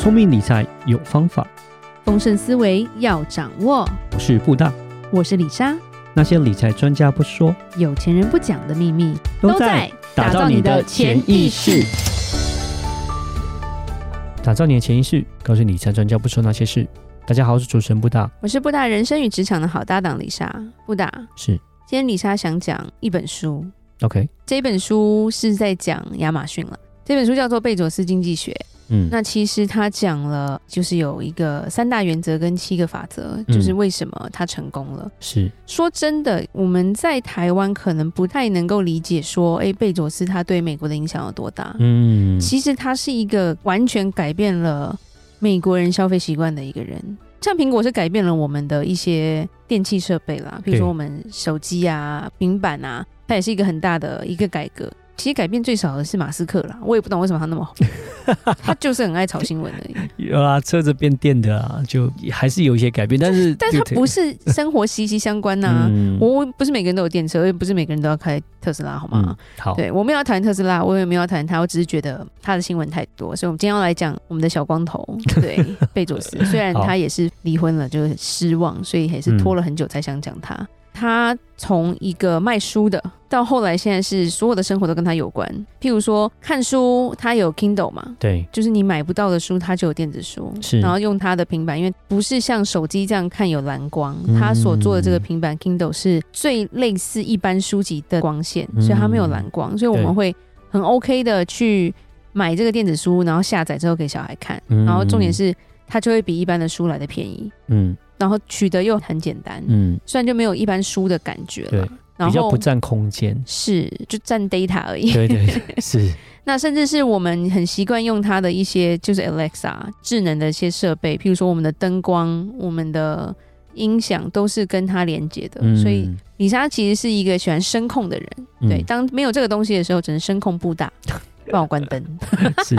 聪明理财有方法，丰盛思维要掌握。我是布大，我是李莎。那些理财专家不说，有钱人不讲的秘密，都在打造你的潜意识。打造你的潜意识，告诉理财专家不说那些事。大家好，我是主持人布大，我是布大人生与职场的好搭档李莎。布大是，今天李莎想讲一本书。OK，这本书是在讲亚马逊了。这本书叫做《贝佐斯经济学》。嗯，那其实他讲了，就是有一个三大原则跟七个法则，就是为什么他成功了。是说真的，我们在台湾可能不太能够理解，说，哎，贝佐斯他对美国的影响有多大？嗯，其实他是一个完全改变了美国人消费习惯的一个人。像苹果是改变了我们的一些电器设备啦，比如说我们手机啊、平板啊，它也是一个很大的一个改革。其实改变最少的是马斯克啦，我也不懂为什么他那么红，他就是很爱炒新闻而已。有啊，车子变电的啊，就还是有一些改变，但是但他不是生活息息相关呐、啊。嗯、我不是每个人都有电车，也不是每个人都要开特斯拉，好吗？嗯、好，对，我没有要讨厌特斯拉，我也没有要讨厌他，我只是觉得他的新闻太多，所以我们今天要来讲我们的小光头，对，贝佐斯。虽然他也是离婚了，就很失望，所以也是拖了很久才想讲他。嗯他从一个卖书的，到后来现在是所有的生活都跟他有关。譬如说看书，他有 Kindle 嘛？对，就是你买不到的书，他就有电子书。是，然后用他的平板，因为不是像手机这样看有蓝光，他所做的这个平板 Kindle 是最类似一般书籍的光线，所以它没有蓝光，所以我们会很 OK 的去买这个电子书，然后下载之后给小孩看。然后重点是，它就会比一般的书来的便宜。嗯。然后取得又很简单，嗯，虽然就没有一般书的感觉了，对，然后比较不占空间，是就占 data 而已，对对对，是。那甚至是我们很习惯用它的一些，就是 Alexa 智能的一些设备，譬如说我们的灯光、我们的音响都是跟它连接的，嗯、所以李莎其实是一个喜欢声控的人，嗯、对，当没有这个东西的时候，只能声控 不大，帮我关灯，是。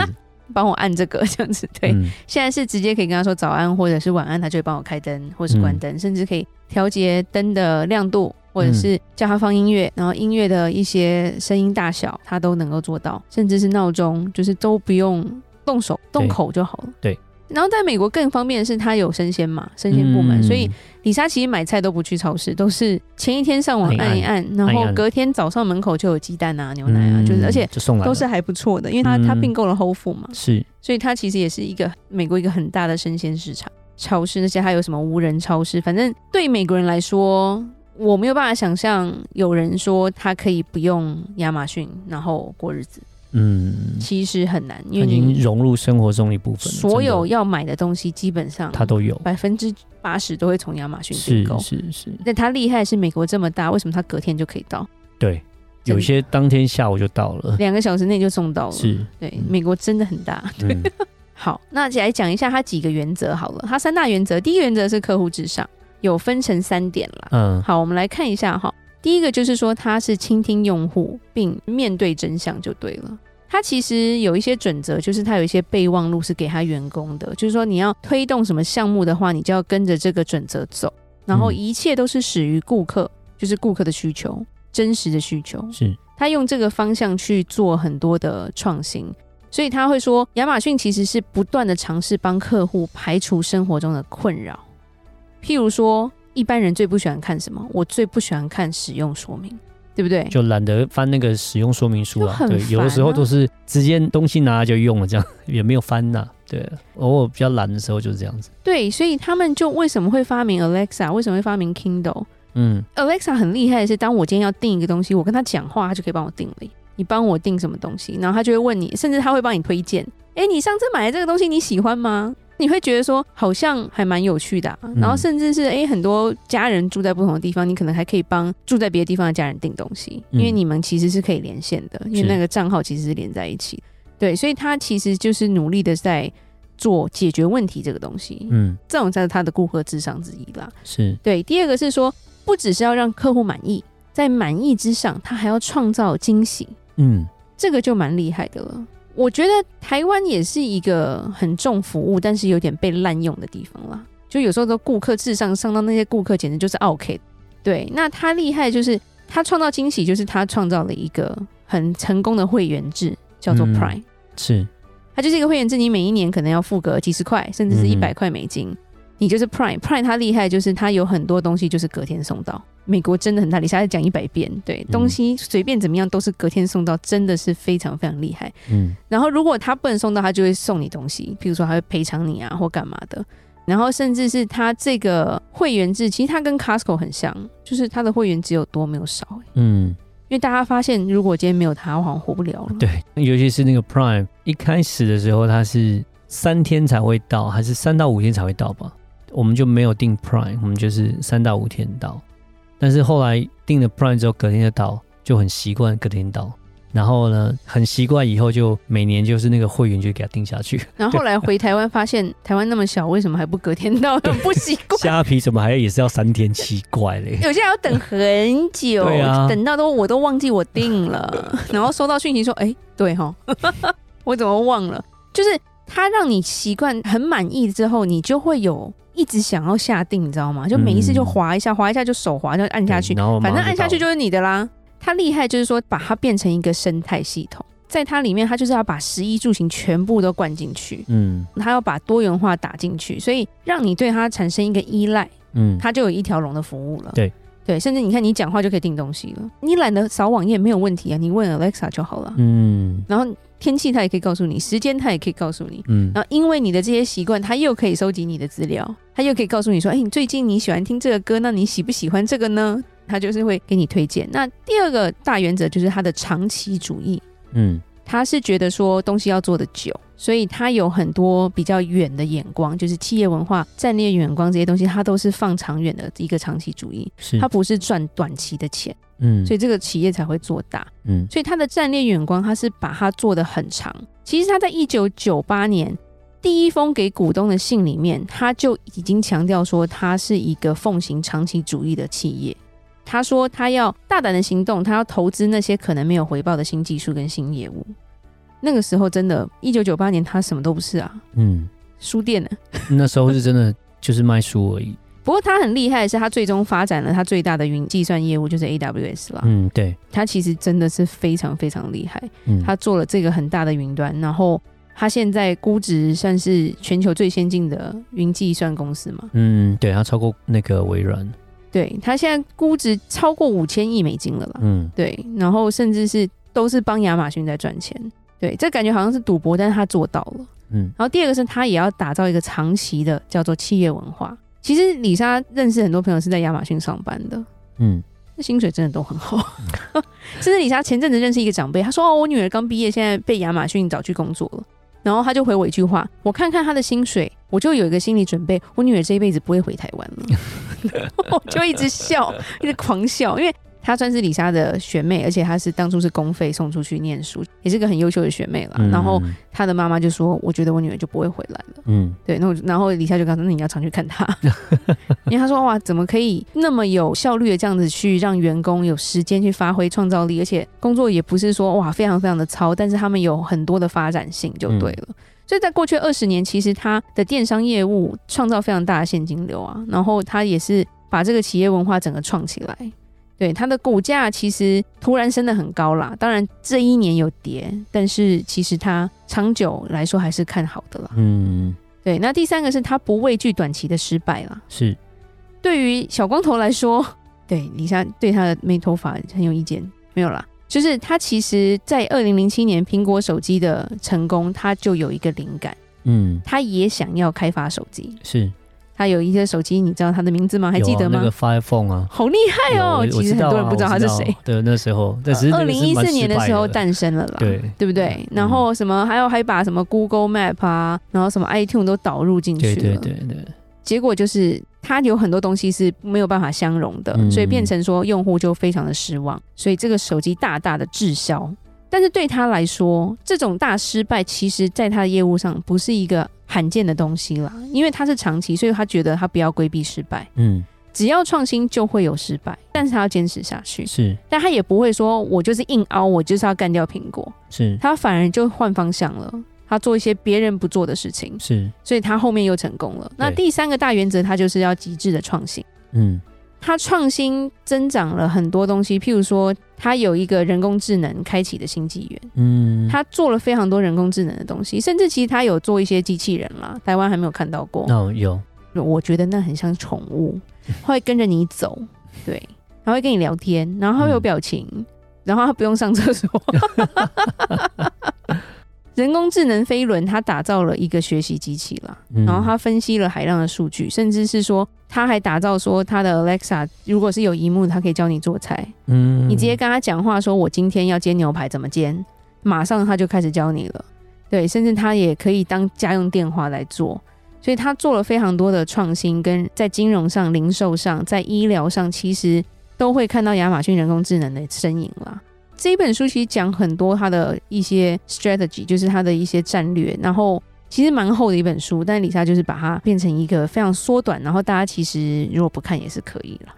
帮我按这个 这样子，对，嗯、现在是直接可以跟他说早安或者是晚安，他就会帮我开灯或是关灯，嗯、甚至可以调节灯的亮度，或者是叫他放音乐，然后音乐的一些声音大小，他都能够做到，甚至是闹钟，就是都不用动手动口就好了。对。对然后在美国更方便的是，它有生鲜嘛，生鲜部门，嗯、所以李莎其实买菜都不去超市，都是前一天上网按一按，然后隔天早上门口就有鸡蛋啊、牛奶啊，嗯、就是而且都是还不错的，因为它它并购了 Whole Foods 嘛，是、嗯，所以它其实也是一个美国一个很大的生鲜市场。超市那些还有什么无人超市，反正对美国人来说，我没有办法想象有人说他可以不用亚马逊然后过日子。嗯，其实很难，因为你已经融入生活中一部分。所有要买的东西，基本上它都有，百分之八十都会从亚马逊订购。是是是。那它厉害是美国这么大，为什么它隔天就可以到？对，有些当天下午就到了，两个小时内就送到了。是，对，美国真的很大。对，好，那来讲一下它几个原则好了。它三大原则，第一个原则是客户至上，有分成三点啦。嗯，好，我们来看一下哈。第一个就是说，他是倾听用户，并面对真相就对了。他其实有一些准则，就是他有一些备忘录是给他员工的，就是说你要推动什么项目的话，你就要跟着这个准则走，然后一切都是始于顾客，就是顾客的需求，真实的需求。是他用这个方向去做很多的创新，所以他会说，亚马逊其实是不断的尝试帮客户排除生活中的困扰，譬如说。一般人最不喜欢看什么？我最不喜欢看使用说明，对不对？就懒得翻那个使用说明书啊。对，有的时候都是直接东西拿来就用了，这样 也没有翻呐、啊。对，偶尔比较懒的时候就是这样子。对，所以他们就为什么会发明 Alexa？为什么会发明 Kindle？嗯，Alexa 很厉害的是，当我今天要订一个东西，我跟他讲话，他就可以帮我订了。你帮我订什么东西，然后他就会问你，甚至他会帮你推荐。哎，你上次买的这个东西你喜欢吗？你会觉得说好像还蛮有趣的、啊，然后甚至是哎，很多家人住在不同的地方，你可能还可以帮住在别的地方的家人订东西，因为你们其实是可以连线的，因为那个账号其实是连在一起。对，所以他其实就是努力的在做解决问题这个东西。嗯，这种才是他的顾客智商之一啦。是对。第二个是说，不只是要让客户满意，在满意之上，他还要创造惊喜。嗯，这个就蛮厉害的了。我觉得台湾也是一个很重服务，但是有点被滥用的地方啦。就有时候的顾客至上，上到那些顾客简直就是 OK。对，那他厉害就是他创造惊喜，就是他创造了一个很成功的会员制，叫做 Prime。嗯、是，它就是一个会员制，你每一年可能要付个几十块，甚至是一百块美金。嗯、你就是 Prime，Prime Prime 它厉害就是它有很多东西就是隔天送到。美国真的很大，你下次讲一百遍，对，东西随便怎么样都是隔天送到，真的是非常非常厉害。嗯，然后如果他不能送到，他就会送你东西，譬如说他会赔偿你啊或干嘛的。然后甚至是他这个会员制，其实它跟 Costco 很像，就是他的会员只有多没有少。嗯，因为大家发现，如果今天没有他，我好像活不了了。对，尤其是那个 Prime，一开始的时候它是三天才会到，还是三到五天才会到吧？我们就没有订 Prime，我们就是三到五天到。但是后来订了 Prime 之后，隔天就到，就很习惯隔天到。然后呢，很习惯以后就每年就是那个会员就给他定下去。然后后来回台湾发现 台湾那么小，为什么还不隔天到？很不习惯。虾皮怎么还也是要三天？奇怪嘞。有些还要等很久，对啊，等到都我都忘记我订了，然后收到讯息说，哎，对哈，我怎么忘了？就是他让你习惯很满意之后，你就会有。一直想要下定，你知道吗？就每一次就滑一下，滑一下就手滑，就按下去，反正按下去就是你的啦。它厉害就是说，把它变成一个生态系统，在它里面，它就是要把十一住行全部都灌进去，嗯，它要把多元化打进去，所以让你对它产生一个依赖，嗯，它就有一条龙的服务了，对对，甚至你看你讲话就可以订东西了，你懒得扫网页没有问题啊，你问 Alexa 就好了，嗯，然后。天气它也可以告诉你，时间它也可以告诉你，嗯，然后因为你的这些习惯，它又可以收集你的资料，它又可以告诉你说，哎，你最近你喜欢听这个歌，那你喜不喜欢这个呢？它就是会给你推荐。那第二个大原则就是它的长期主义，嗯，他是觉得说东西要做得久，所以他有很多比较远的眼光，就是企业文化、战略眼光这些东西，它都是放长远的一个长期主义，是它不是赚短期的钱。嗯，所以这个企业才会做大。嗯，所以他的战略眼光，他是把它做得很长。其实他在一九九八年第一封给股东的信里面，他就已经强调说，他是一个奉行长期主义的企业。他说他要大胆的行动，他要投资那些可能没有回报的新技术跟新业务。那个时候真的，一九九八年他什么都不是啊。嗯，书店呢？那时候是真的就是卖书而已。不过他很厉害的是，他最终发展了他最大的云计算业务，就是 AWS 了。嗯，对，他其实真的是非常非常厉害。嗯，他做了这个很大的云端，然后他现在估值算是全球最先进的云计算公司嘛。嗯，对，他超过那个微软。对，他现在估值超过五千亿美金了啦。嗯，对，然后甚至是都是帮亚马逊在赚钱。对，这感觉好像是赌博，但是他做到了。嗯，然后第二个是他也要打造一个长期的叫做企业文化。其实李莎认识很多朋友是在亚马逊上班的，嗯，那薪水真的都很好。甚至李莎前阵子认识一个长辈，他说：“哦，我女儿刚毕业，现在被亚马逊找去工作了。”然后他就回我一句话：“我看看她的薪水，我就有一个心理准备，我女儿这一辈子不会回台湾了。”我就一直笑，一直狂笑，因为。她算是李莎的学妹，而且她是当初是公费送出去念书，也是个很优秀的学妹了。嗯、然后她的妈妈就说：“我觉得我女儿就不会回来了。”嗯，对。那我然后李莎就告诉她：“那你要常去看她，因为她说哇，怎么可以那么有效率的这样子去让员工有时间去发挥创造力，而且工作也不是说哇非常非常的糙，但是他们有很多的发展性就对了。嗯、所以在过去二十年，其实他的电商业务创造非常大的现金流啊，然后他也是把这个企业文化整个创起来。”对，它的股价其实突然升得很高啦，当然这一年有跌，但是其实它长久来说还是看好的啦。嗯，对。那第三个是它不畏惧短期的失败啦。是，对于小光头来说，对李莎对他的没头发很有意见，没有啦，就是他其实在二零零七年苹果手机的成功，他就有一个灵感，嗯，他也想要开发手机，是。他有一些手机，你知道他的名字吗？还记得吗？啊、那个 Fire Phone 啊，好厉害哦！其实很多人不知道他是谁。对，那时候，但是二零一四年的时候诞生了啦，对对不对？然后什么，还有还把什么 Google Map 啊，然后什么 iTunes 都导入进去了。对对对对。结果就是，它有很多东西是没有办法相容的，嗯、所以变成说用户就非常的失望，所以这个手机大大的滞销。但是对他来说，这种大失败，其实在他的业务上不是一个罕见的东西啦，因为他是长期，所以他觉得他不要规避失败。嗯，只要创新就会有失败，但是他要坚持下去。是，但他也不会说我就是硬凹，我就是要干掉苹果。是，他反而就换方向了，他做一些别人不做的事情。是，所以他后面又成功了。那第三个大原则，他就是要极致的创新。嗯，他创新增长了很多东西，譬如说，他有一个人工智能开启的新纪元，嗯，他做了非常多人工智能的东西，甚至其实他有做一些机器人啦，台湾还没有看到过。哦，有，我觉得那很像宠物，会跟着你走，对，他会跟你聊天，然后他会有表情，嗯、然后它不用上厕所。人工智能飞轮，它打造了一个学习机器啦，嗯、然后它分析了海量的数据，甚至是说，它还打造说它的 Alexa，如果是有萤幕，它可以教你做菜。嗯，你直接跟他讲话，说我今天要煎牛排，怎么煎，马上他就开始教你了。对，甚至它也可以当家用电话来做，所以它做了非常多的创新，跟在金融上、零售上、在医疗上，其实都会看到亚马逊人工智能的身影啦。这一本书其实讲很多他的一些 strategy，就是他的一些战略，然后其实蛮厚的一本书，但是里莎就是把它变成一个非常缩短，然后大家其实如果不看也是可以了。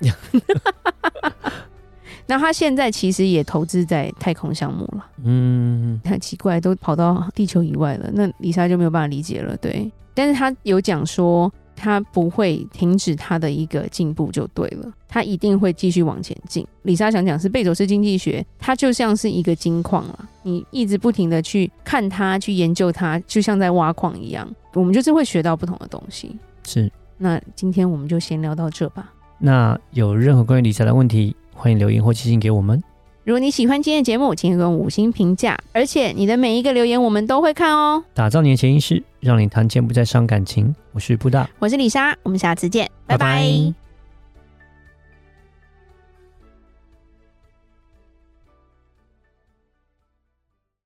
那他现在其实也投资在太空项目了，嗯，很奇怪，都跑到地球以外了，那李莎就没有办法理解了，对，但是他有讲说。他不会停止他的一个进步就对了，他一定会继续往前进。李莎想讲是贝佐斯经济学，它就像是一个金矿了，你一直不停的去看它，去研究它，就像在挖矿一样。我们就是会学到不同的东西。是，那今天我们就先聊到这吧。那有任何关于理财的问题，欢迎留言或寄信给我们。如果你喜欢今天的节目，请给我五星评价，而且你的每一个留言我们都会看哦。打造你的潜意识，让你谈钱不再伤感情。我是布大，我是李莎，我们下次见，拜拜。拜拜。